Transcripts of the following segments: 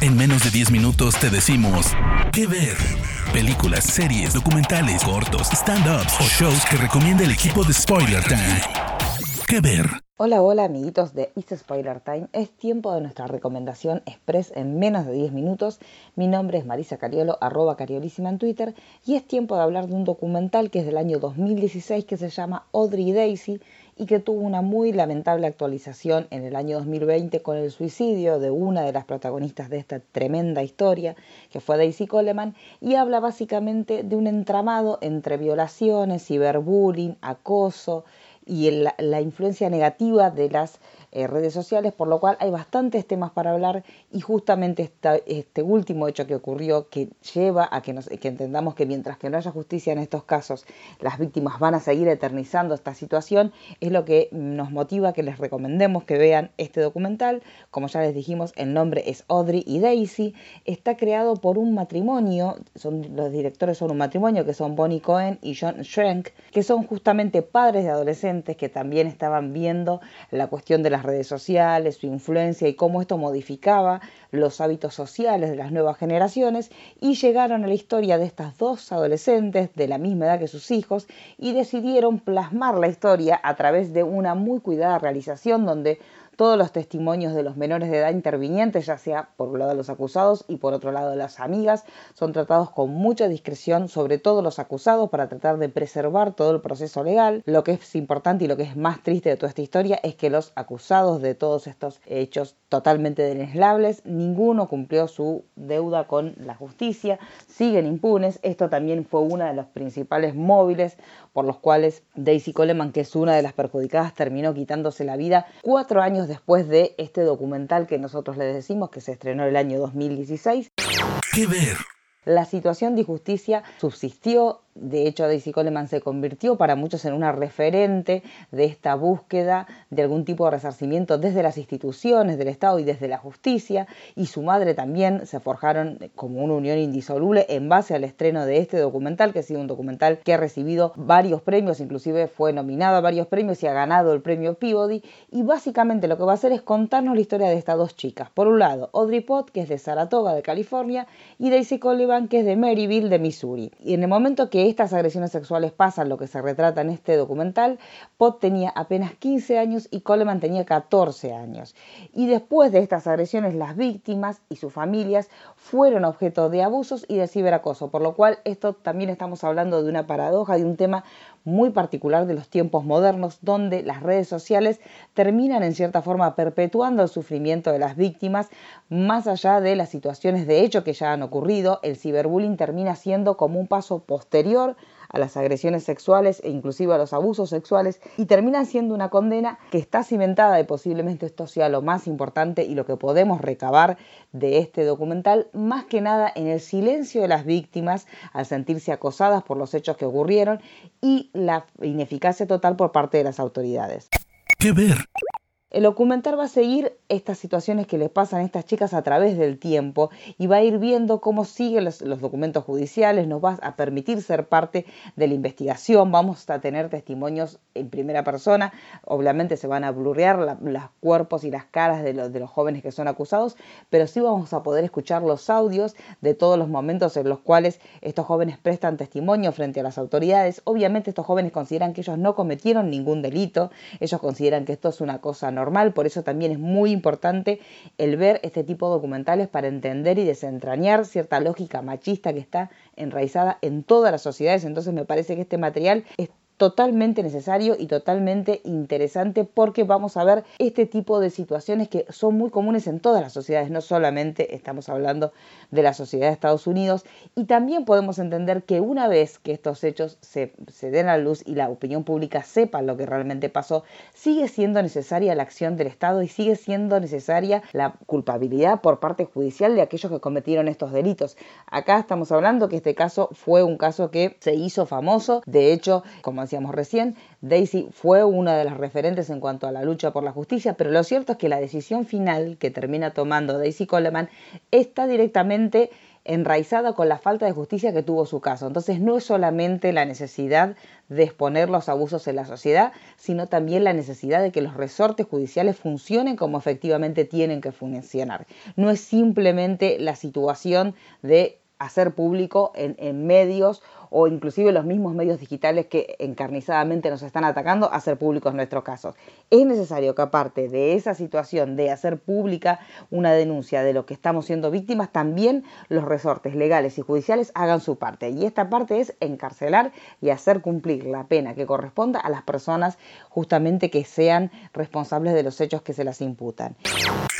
En menos de 10 minutos te decimos qué ver. Películas, series, documentales, cortos, stand-ups o shows que recomienda el equipo de Spoiler Time. ¿Qué ver? Hola, hola amiguitos de East Spoiler Time. Es tiempo de nuestra recomendación express en menos de 10 minutos. Mi nombre es Marisa Cariolo, arroba cariolísima en Twitter, y es tiempo de hablar de un documental que es del año 2016 que se llama Audrey Daisy y que tuvo una muy lamentable actualización en el año 2020 con el suicidio de una de las protagonistas de esta tremenda historia, que fue Daisy Coleman, y habla básicamente de un entramado entre violaciones, ciberbullying, acoso y la influencia negativa de las eh, redes sociales, por lo cual hay bastantes temas para hablar y justamente este último hecho que ocurrió que lleva a que, entendamos que mientras que no haya justicia en estos casos, las víctimas van a seguir eternizando esta situación, es lo que nos motiva que les recomendemos que vean este documental. Como ya les dijimos, el nombre es Audrey y Daisy, está creado por un matrimonio, son, los directores son un matrimonio que son Bonnie Cohen y John Schrenk, que son justamente padres de adolescentes que también estaban viendo la cuestión de las redes sociales, su influencia y cómo esto modificaba los hábitos sociales de las nuevas generaciones y llegaron a la historia de estas dos adolescentes de la misma edad que sus hijos y decidieron plasmar la historia a través de una muy cuidada realización donde todos los testimonios de los menores de edad intervinientes, ya sea por un lado de los acusados y por otro lado de las amigas, son tratados con mucha discreción, sobre todo los acusados, para tratar de preservar todo el proceso legal. Lo que es importante y lo que es más triste de toda esta historia es que los acusados de todos estos hechos totalmente deneslables, ninguno cumplió su deuda con la justicia, siguen impunes. Esto también fue una de los principales móviles por los cuales Daisy Coleman, que es una de las perjudicadas, terminó quitándose la vida cuatro años después de este documental que nosotros les decimos que se estrenó el año 2016. ¿Qué ver? La situación de injusticia subsistió de hecho, Daisy Coleman se convirtió para muchos en una referente de esta búsqueda de algún tipo de resarcimiento desde las instituciones del Estado y desde la justicia, y su madre también se forjaron como una unión indisoluble en base al estreno de este documental, que ha sido un documental que ha recibido varios premios, inclusive fue nominado a varios premios y ha ganado el premio Peabody, y básicamente lo que va a hacer es contarnos la historia de estas dos chicas. Por un lado, Audrey Pott, que es de Saratoga, de California, y Daisy Coleman, que es de Maryville, de Missouri. Y en el momento que estas agresiones sexuales pasan, lo que se retrata en este documental, Pot tenía apenas 15 años y Coleman tenía 14 años. Y después de estas agresiones, las víctimas y sus familias fueron objeto de abusos y de ciberacoso, por lo cual esto también estamos hablando de una paradoja, de un tema muy particular de los tiempos modernos, donde las redes sociales terminan en cierta forma perpetuando el sufrimiento de las víctimas, más allá de las situaciones de hecho que ya han ocurrido, el ciberbullying termina siendo como un paso posterior a las agresiones sexuales e inclusive a los abusos sexuales y termina siendo una condena que está cimentada y posiblemente esto sea lo más importante y lo que podemos recabar de este documental, más que nada en el silencio de las víctimas al sentirse acosadas por los hechos que ocurrieron y la ineficacia total por parte de las autoridades. ¿Qué ver? El documental va a seguir estas situaciones que les pasan a estas chicas a través del tiempo y va a ir viendo cómo siguen los, documentos judiciales, nos va a permitir ser parte de la investigación, vamos a tener testimonios en primera persona, obviamente se van a blurrear los cuerpos y las caras de, de los jóvenes que son acusados, pero sí vamos a poder escuchar los audios de todos los momentos en los cuales estos jóvenes prestan testimonio frente a las autoridades. Obviamente estos jóvenes consideran que ellos no cometieron ningún delito, ellos consideran que esto es una cosa normal por eso también es muy importante el ver este tipo de documentales para entender y desentrañar cierta lógica machista que está enraizada en todas las sociedades. Entonces me parece que este material es totalmente necesario y totalmente interesante porque vamos a ver este tipo de situaciones que son muy comunes en todas las sociedades, no solamente estamos hablando de la sociedad de Estados Unidos y también podemos entender que una vez que estos hechos se, den a luz y la opinión pública sepa lo que realmente pasó, sigue siendo necesaria la acción del Estado y sigue siendo necesaria la culpabilidad por parte judicial de aquellos que cometieron estos delitos. Acá estamos hablando que este caso fue un caso que se hizo famoso, de hecho, como decíamos recién, Daisy fue una de las referentes en cuanto a la lucha por la justicia, pero lo cierto es que la decisión final que termina tomando Daisy Coleman está directamente enraizada con la falta de justicia que tuvo su caso. Entonces no es solamente la necesidad de exponer los abusos en la sociedad, sino también la necesidad de que los resortes judiciales funcionen como efectivamente tienen que funcionar. No es simplemente la situación de hacer público en, medios o inclusive los mismos medios digitales que encarnizadamente nos están atacando, hacer públicos nuestros casos. Es necesario que aparte de esa situación de hacer pública una denuncia de lo que estamos siendo víctimas, también los resortes legales y judiciales hagan su parte. Y esta parte es encarcelar y hacer cumplir la pena que corresponda a las personas justamente que sean responsables de los hechos que se las imputan.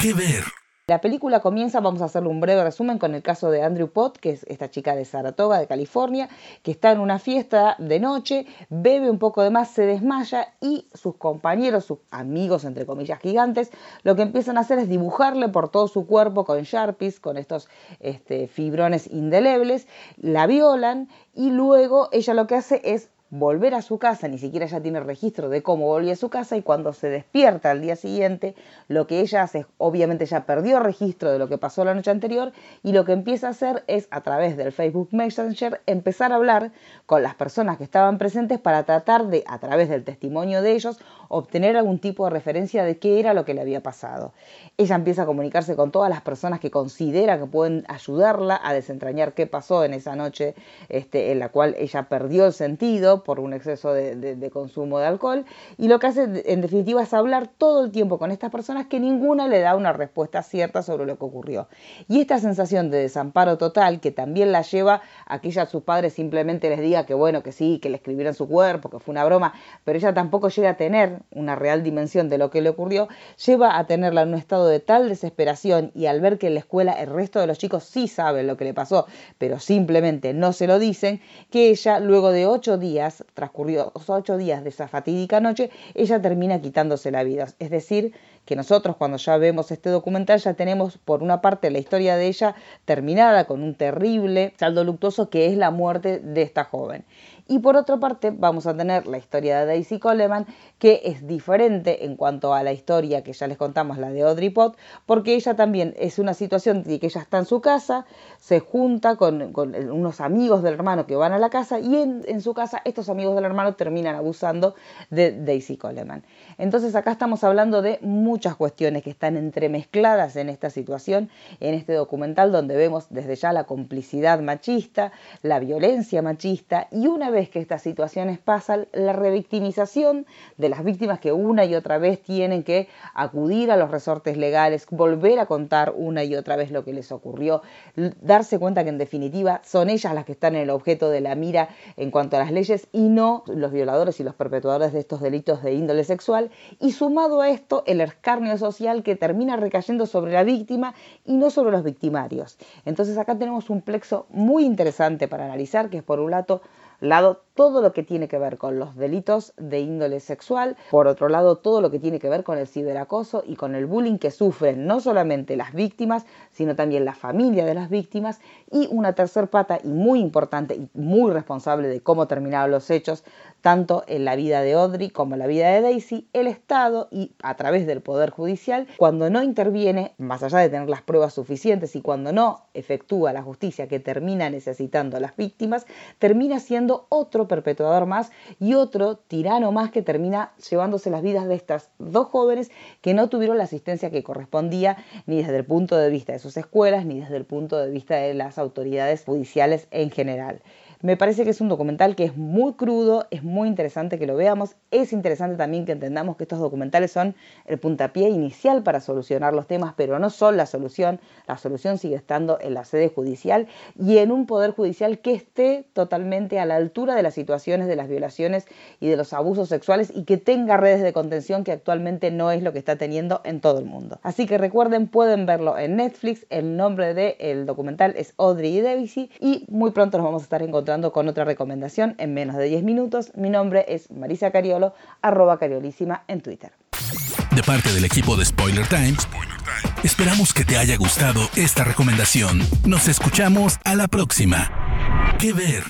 ¿Qué ver? La película comienza, vamos a hacerle un breve resumen con el caso de Andrew Pott, que es esta chica de Saratoga, de California, que está en una fiesta de noche, bebe un poco de más, se desmaya y sus compañeros, sus amigos, entre comillas, gigantes, lo que empiezan a hacer es dibujarle por todo su cuerpo con sharpies, con estos este, fibrones indelebles, la violan y luego ella lo que hace es volver a su casa, ni siquiera ya tiene registro de cómo volvió a su casa y cuando se despierta al día siguiente, lo que ella hace, obviamente ya perdió registro de lo que pasó la noche anterior y lo que empieza a hacer es a través del Facebook Messenger empezar a hablar con las personas que estaban presentes para tratar de, a través del testimonio de ellos, obtener algún tipo de referencia de qué era lo que le había pasado. Ella empieza a comunicarse con todas las personas que considera que pueden ayudarla a desentrañar qué pasó en esa noche este, en la cual ella perdió el sentido por un exceso de, consumo de alcohol y lo que hace en definitiva es hablar todo el tiempo con estas personas que ninguna le da una respuesta cierta sobre lo que ocurrió. Y esta sensación de desamparo total que también la lleva a que ella a sus padres simplemente les diga que bueno, que sí, que le escribieron su cuerpo, que fue una broma, pero ella tampoco llega a tener una real dimensión de lo que le ocurrió, lleva a tenerla en un estado de tal desesperación y al ver que en la escuela el resto de los chicos sí saben lo que le pasó, pero simplemente no se lo dicen, que ella luego de ocho días transcurridos ocho días de esa fatídica noche, ella termina quitándose la vida. Es decir, que nosotros cuando ya vemos este documental ya tenemos por una parte la historia de ella terminada con un terrible saldo luctuoso que es la muerte de esta joven. Y por otra parte vamos a tener la historia de Daisy Coleman, que es diferente en cuanto a la historia que ya les contamos, la de Audrey Pott, porque ella también es una situación de que ella está en su casa, se junta con, unos amigos del hermano que van a la casa y en, en, su casa estos amigos del hermano terminan abusando de Daisy Coleman. Entonces acá estamos hablando de muchas cuestiones que están entremezcladas en esta situación, en este documental donde vemos desde ya la complicidad machista, la violencia machista y una vez que estas situaciones pasan, la revictimización de las víctimas que una y otra vez tienen que acudir a los resortes legales, volver a contar una y otra vez lo que les ocurrió, darse cuenta que en definitiva son ellas las que están en el objeto de la mira en cuanto a las leyes y no los violadores y los perpetuadores de estos delitos de índole sexual y sumado a esto el escarnio social que termina recayendo sobre la víctima y no sobre los victimarios. Entonces acá tenemos un plexo muy interesante para analizar que es por un lado lado todo lo que tiene que ver con los delitos de índole sexual, por otro lado todo lo que tiene que ver con el ciberacoso y con el bullying que sufren no solamente las víctimas, sino también la familia de las víctimas. Y una tercer pata y muy importante y muy responsable de cómo terminaron los hechos, tanto en la vida de Audrey como en la vida de Daisy, el Estado y a través del Poder Judicial, cuando no interviene, más allá de tener las pruebas suficientes y cuando no efectúa la justicia que termina necesitando a las víctimas, termina siendo otro perpetuador más y otro tirano más que termina llevándose las vidas de estas dos jóvenes que no tuvieron la asistencia que correspondía ni desde el punto de vista de sus escuelas ni desde el punto de vista de las autoridades judiciales en general. Me parece que es un documental que es muy crudo, es muy interesante que lo veamos. Es interesante también que entendamos que estos documentales son el puntapié inicial para solucionar los temas, pero no son la solución. La solución sigue estando en la sede judicial y en un poder judicial que esté totalmente a la altura de las situaciones de las violaciones y de los abusos sexuales y que tenga redes de contención que actualmente no es lo que está teniendo en todo el mundo. Así que recuerden, pueden verlo en Netflix. El nombre del documental es Audrey y y muy pronto nos vamos a estar encontrando con otra recomendación en menos de 10 minutos. Mi nombre es Marisa Cariolo, arroba cariolísima en Twitter. De parte del equipo de Spoiler Times, esperamos que te haya gustado esta recomendación. Nos escuchamos a la próxima. ¿Qué ver?